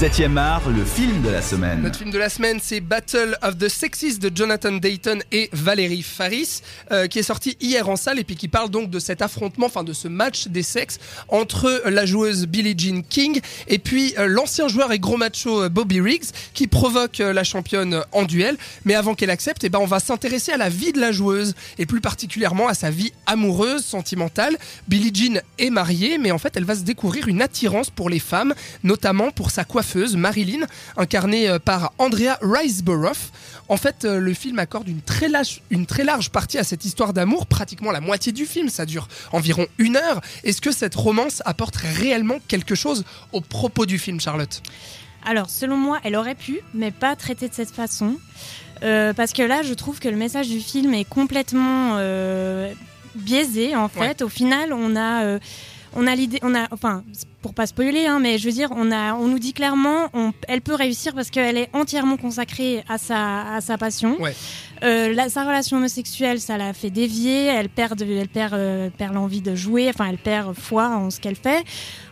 7ème art, le film de la semaine. Notre film de la semaine, c'est Battle of the Sexes de Jonathan Dayton et Valérie Faris, euh, qui est sorti hier en salle et puis qui parle donc de cet affrontement, enfin de ce match des sexes entre la joueuse Billie Jean King et puis euh, l'ancien joueur et gros macho euh, Bobby Riggs, qui provoque la championne en duel. Mais avant qu'elle accepte, eh ben, on va s'intéresser à la vie de la joueuse et plus particulièrement à sa vie amoureuse, sentimentale. Billie Jean est mariée, mais en fait, elle va se découvrir une attirance pour les femmes, notamment pour sa coiffeuse Marilyn, incarnée euh, par Andrea Riseborough. En fait, euh, le film accorde une très, large, une très large partie à cette histoire d'amour, pratiquement la moitié du film, ça dure environ une heure. Est-ce que cette romance apporte réellement quelque chose au propos du film, Charlotte? Alors, selon moi, elle aurait pu, mais pas traiter de cette façon. Euh, parce que là, je trouve que le message du film est complètement biaisé, en fait. Au final, on a on a l'idée, on a, enfin, pour pas spoiler, hein, mais je veux dire, on a, on nous dit clairement, on, elle peut réussir parce qu'elle est entièrement consacrée à sa, à sa passion. Euh, sa relation homosexuelle, ça l'a fait dévier. Elle perd, elle perd, euh, perd l'envie de jouer. Enfin, elle perd foi en ce qu'elle fait.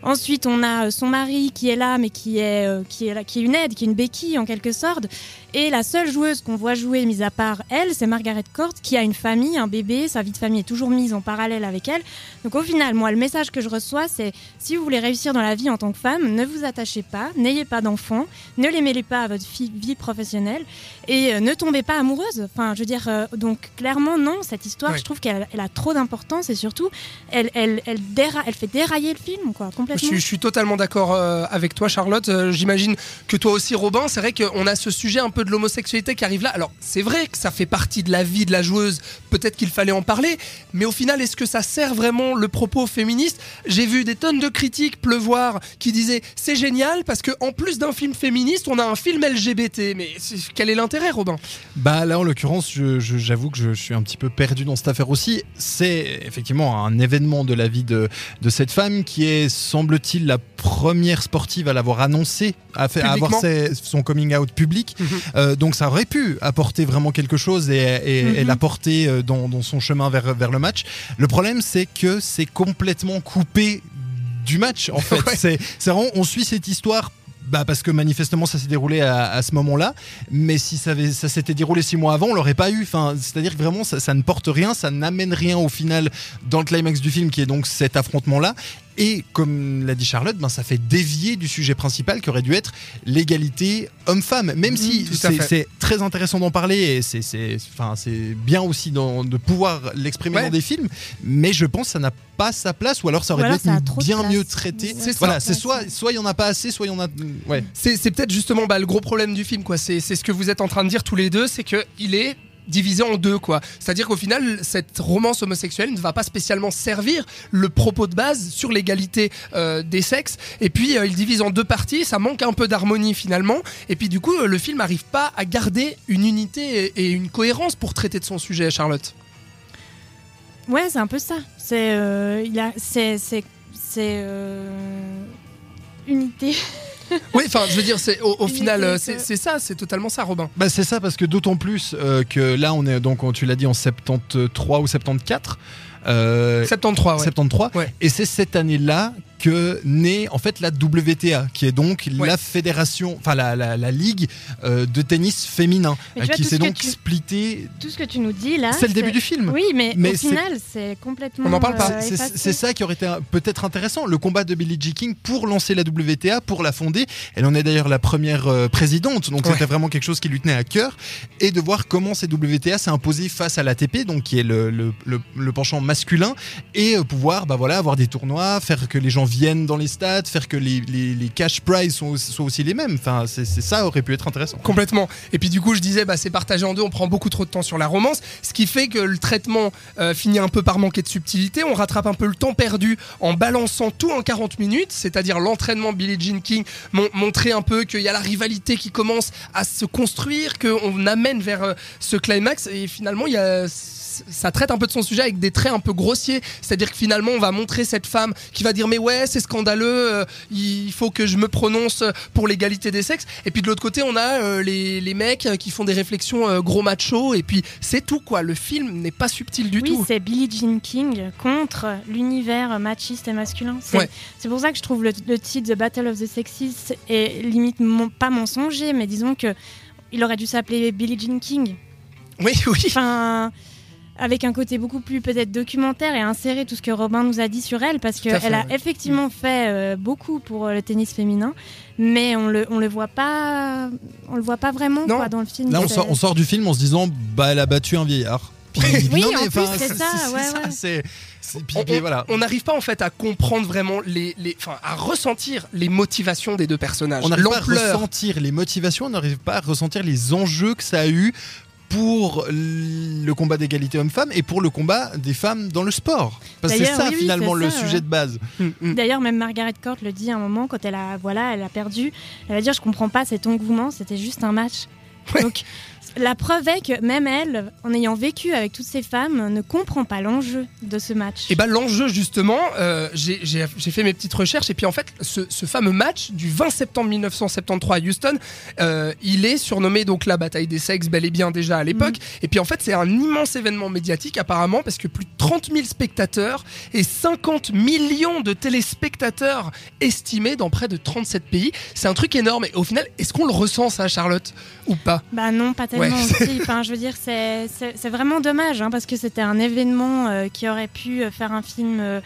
Ensuite, on a euh, son mari qui est là, mais qui est, qui est là, qui est une aide, qui est une béquille en quelque sorte. Et la seule joueuse qu'on voit jouer, mis à part elle, c'est Margaret Court, qui a une famille, un bébé. Sa vie de famille est toujours mise en parallèle avec elle. Donc, au final, moi, le message que je reçois, c'est si vous voulez réussir dans la vie en tant que femme, ne vous attachez pas, n'ayez pas d'enfants, ne les mêlez pas à votre vie professionnelle et ne tombez pas amoureuse. Enfin, je veux dire, euh, donc clairement, non, cette histoire, je trouve qu'elle a trop d'importance et surtout, elle, elle, elle, elle, fait dérailler le film, quoi, complètement. Je, suis totalement d'accord euh, avec toi, Charlotte. Euh, j'imagine que toi aussi, Robin, c'est vrai qu'on a ce sujet un peu de l'homosexualité qui arrive là. Alors, c'est vrai que ça fait partie de la vie de la joueuse, peut-être qu'il fallait en parler, mais au final, est-ce que ça sert vraiment le propos féministe? J'ai vu des tonnes de critiques pleuvoir qui disaient c'est génial parce qu'en plus d'un film féministe, on a un film LGBT. Mais quel est l'intérêt, Robin? Bah là, en l'occurrence, j'avoue que je, suis un petit peu perdu dans cette affaire aussi. C'est effectivement un événement de la vie de, de cette femme qui est, semble-t-il, la première sportive à l'avoir annoncé, à, avoir son coming out public. Mhm. Euh, donc ça aurait pu apporter vraiment quelque chose et, mhm. l'apporter euh, dans, dans, son chemin vers, vers le match. Le problème, c'est que c'est complètement coupé du match en fait. C'est vraiment, on suit cette histoire bah parce que manifestement ça s'est déroulé à, ce moment-là. Mais si ça, ça s'était déroulé six mois avant, on l'aurait pas eu. Enfin, c'est-à-dire que vraiment ça, ça, ne porte rien, ça n'amène rien au final dans le climax du film qui est donc cet affrontement-là. Et comme l'a dit Charlotte, ben, ça fait dévier du sujet principal qui aurait dû être l'égalité homme-femme. Même si c'est très intéressant d'en parler et c'est bien aussi de pouvoir l'exprimer dans des films, mais je pense que ça n'a pas sa place ou alors ça aurait dû être bien mieux traité. Voilà, c'est soit soit il y en a pas assez, soit il y en a. Ouais. C'est peut-être justement bah, le gros problème du film, quoi. C'est ce que vous êtes en train de dire tous les deux, c'est que il est divisé en deux, quoi. C'est-à-dire qu'au final, cette romance homosexuelle ne va pas spécialement servir le propos de base sur l'égalité euh, des sexes. Et puis, euh, il divise en deux parties, ça manque un peu d'harmonie finalement. Et puis, du coup, euh, le film n'arrive pas à garder une unité et, une cohérence pour traiter de son sujet, Charlotte. Ouais, c'est un peu ça. C'est, c'est, c'est unité. oui, enfin, je veux dire, c'est au, final, euh, c'est ça, c'est totalement ça, Robin. Bah, c'est ça, parce que d'autant plus euh, que là, on est donc, tu l'as dit, en 73 ou 74. Euh, 73, ouais. 73. Et c'est cette année-là que naît en fait la WTA, qui est donc la fédération, enfin la, la, ligue euh, de tennis féminin, qui s'est donc splittée. Tout ce que tu nous dis là, c'est le début du film. Oui, mais, au final, c'est complètement. On n'en parle pas. Euh, c'est ça qui aurait été peut-être intéressant, le combat de Billie Jean King pour lancer la WTA, pour la fonder. Elle en est d'ailleurs la première euh, présidente, donc c'était vraiment quelque chose qui lui tenait à cœur, et de voir comment cette WTA s'est imposée face à l'ATP, donc qui est le, le, le, penchant masculin, et pouvoir, bah voilà, avoir des tournois, faire que les gens viennent dans les stades, faire que les, les, cash prizes soient aussi, aussi les mêmes. Enfin, c'est ça aurait pu être intéressant. Complètement. Et puis du coup, je disais, bah, c'est partagé en deux, on prend beaucoup trop de temps sur la romance, ce qui fait que le traitement euh, finit un peu par manquer de subtilité. On rattrape un peu le temps perdu en balançant tout en 40 minutes, c'est-à-dire l'entraînement Billie Jean King, montrer un peu qu'il y a la rivalité qui commence à se construire, qu'on amène vers euh, ce climax, et finalement, il y a ça traite un peu de son sujet avec des traits un peu grossiers. C'est-à-dire que finalement, on va montrer cette femme qui va dire mais ouais, ouais, c'est scandaleux, euh, il faut que je me prononce pour l'égalité des sexes. Et puis de l'autre côté, on a euh, les, les mecs qui font des réflexions euh, gros macho. Et puis c'est tout quoi. Le film n'est pas subtil du oui, tout. c'est Billie Jean King contre l'univers machiste et masculin. C'est Ouais. pour ça que je trouve le, le titre The Battle of the Sexes est limite mon- pas mensonger, mais disons que il aurait dû s'appeler Billie Jean King. Oui, oui. Enfin, avec un côté beaucoup plus peut-être documentaire et insérer tout ce que Robin nous a dit sur elle, parce qu'elle a ouais. effectivement fait euh, beaucoup pour euh, le tennis féminin, mais on le on le voit pas, on le voit pas vraiment quoi dans le film. Là, on sort, on sort du film en se disant, bah, elle a battu un vieillard. Puis- Oui, non, en mais plus, c'est ça, ouais, ouais. c'est- c'est- puis- On- voilà. N'arrive pas en fait à comprendre vraiment les, les, enfin, à ressentir les motivations des deux personnages. On n'arrive pas à ressentir les motivations, on n'arrive pas à ressentir les enjeux que ça a eu pour le combat d'égalité homme-femme et pour le combat des femmes dans le sport. Parce que c'est ça oui, finalement le ça, sujet ouais. de base. Hum, hum. D'ailleurs, même Margaret Court le dit à un moment quand elle a, voilà, elle a perdu. Elle va dire Je comprends pas cet engouement, c'était juste un match. Ouais. Donc, la preuve est que même elle, en ayant vécu avec toutes ces femmes, ne comprend pas l'enjeu de ce match. Et bah l'enjeu justement, euh, j'ai fait mes petites recherches et puis en fait ce, ce fameux match du 20 septembre 1973 à Houston, euh, il est surnommé donc la bataille des sexes bel et bien déjà à l'époque. Et puis en fait c'est un immense événement médiatique apparemment parce que plus de 30 000 spectateurs et 50 millions de téléspectateurs estimés dans près de 37 pays. C'est un truc énorme et au final est-ce qu'on le ressent ça Charlotte? Ou pas? Bah non, pas tellement Ouais. aussi. Enfin, je veux dire, c'est vraiment dommage hein, parce que c'était un événement euh, qui aurait pu euh, faire un film euh,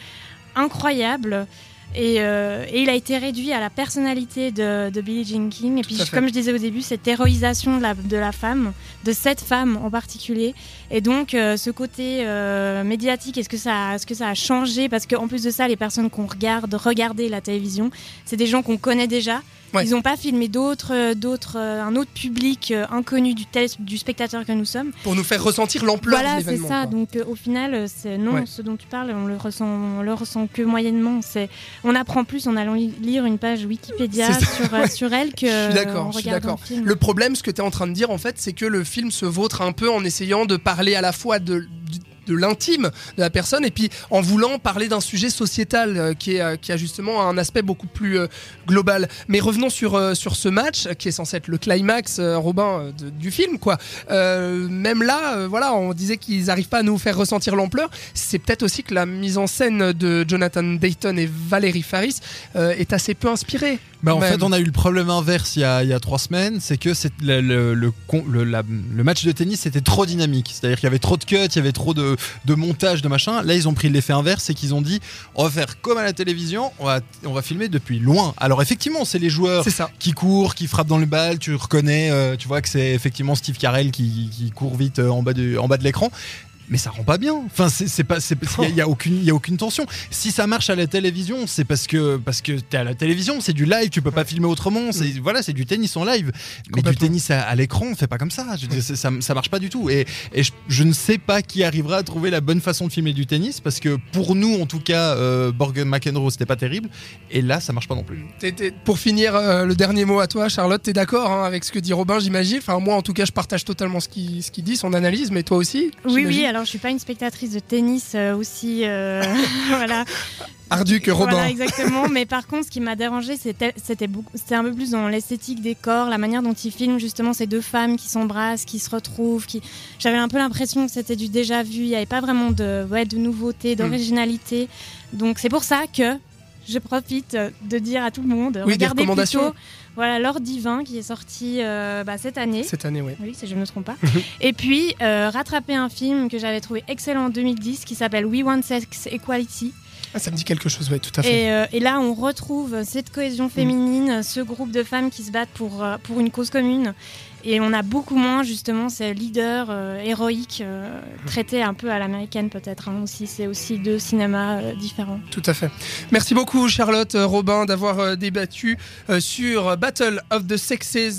incroyable. Et, euh, et il a été réduit à la personnalité de, de Billie Jean King. Et puis, comme je disais au début, cette héroïsation de la, de la femme, de cette femme en particulier. Et donc, euh, ce côté euh, médiatique, est-ce que, ça, est-ce que ça a changé? Parce qu'en plus de ça, les personnes qu'on regarde, regarder la télévision, c'est des gens qu'on connaît déjà. Ouais. Ils n'ont pas filmé d'autres, euh, d'autres, euh, un autre public euh, inconnu du, spectateur que nous sommes. Pour nous faire ressentir l'ampleur de Voilà, c'est l'événement. ça. quoi. Donc euh, au final, c'est non, Ouais. ce dont tu parles, on le ressent, on le ressent que moyennement. C'est, on apprend plus en allant li- lire une page Wikipédia ça, sur, sur elle que Je suis d'accord, je suis d'accord. le film. Le problème, ce que tu es en train de dire, en fait, c'est que le film se vautre un peu en essayant de parler à la fois de, de l'intime de la personne et puis en voulant parler d'un sujet sociétal euh, qui, est, euh, qui a justement un aspect beaucoup plus euh, global. Mais revenons sur, sur ce match qui est censé être le climax, Robin, du film. quoi. Même là, voilà, on disait qu'ils n'arrivent pas à nous faire ressentir l'ampleur. C'est peut-être aussi que la mise en scène de Jonathan Dayton et Valérie Faris est assez peu inspirée. Bah, en Même. fait, on a eu le problème inverse il y a, il y a trois semaines, c'est que le, le, le, le- la- le match de tennis c'était trop dynamique. C'est-à-dire qu'il y avait trop de cuts, il y avait trop de, de montage, de machin. Là, ils ont pris l'effet inverse, c'est qu'ils ont dit on va faire comme à la télévision, on va, on va filmer depuis loin. Alors effectivement, c'est les joueurs ça. qui courent, qui frappent dans le bal, tu reconnais, euh, tu vois que c'est effectivement Steve Carell qui, qui court vite euh, en bas, du, en bas de l'écran. Mais ça rend pas bien. Enfin, c'est pas, c'est il y a- il y a, aucune, il y a aucune tension. Si ça marche à la télévision, c'est parce que parce que t'es à la télévision, c'est du live, tu peux pas filmer autrement. C'est voilà, c'est du tennis en live. Mais du tennis à, à l'écran, on fait pas comme ça. Je ça, ça marche pas du tout. Et, et je, je ne sais pas qui arrivera à trouver la bonne façon de filmer du tennis parce que pour nous, en tout cas, euh, Borg McEnroe, c'était pas terrible. Et là, ça marche pas non plus. Pour finir, euh, le dernier mot à toi, Charlotte, t'es d'accord hein, avec ce que dit Robin, j'imagine? Enfin, moi, en tout cas, je partage totalement ce qu'il ce qu'il dit, son analyse, mais toi aussi Oui, oui. Alors je suis pas une spectatrice de tennis euh, aussi, euh, voilà. Ardu que Robin. Voilà, exactement. Mais par contre, ce qui m'a dérangé, c'était un peu plus dans l'esthétique des corps, la manière dont ils filment justement ces deux femmes qui s'embrassent, qui se retrouvent. Qui... J'avais un peu l'impression que c'était du déjà vu. Il n'y avait pas vraiment de, ouais, de nouveauté, d'originalité. Donc c'est pour ça que je profite de dire à tout le monde, Oui, regardez recommandations. plutôt voilà, L'Or divin qui est sorti euh, bah, cette année. Cette année, oui. Oui, si je ne me trompe pas. et puis, euh, rattraper un film que j'avais trouvé excellent en 2010 qui s'appelle We Want Sex Equality. Ah, ça me dit quelque chose, oui, tout à fait. Et, euh, et là, on retrouve cette cohésion féminine, ce groupe de femmes qui se battent pour, euh, pour une cause commune. Et on a beaucoup moins, justement, ces leaders euh, héroïques euh, traités un peu à l'américaine, peut-être. hein, aussi. C'est aussi deux cinémas différents. Tout à fait. Merci beaucoup, Charlotte, Robin, d'avoir débattu sur Battle of the Sexes.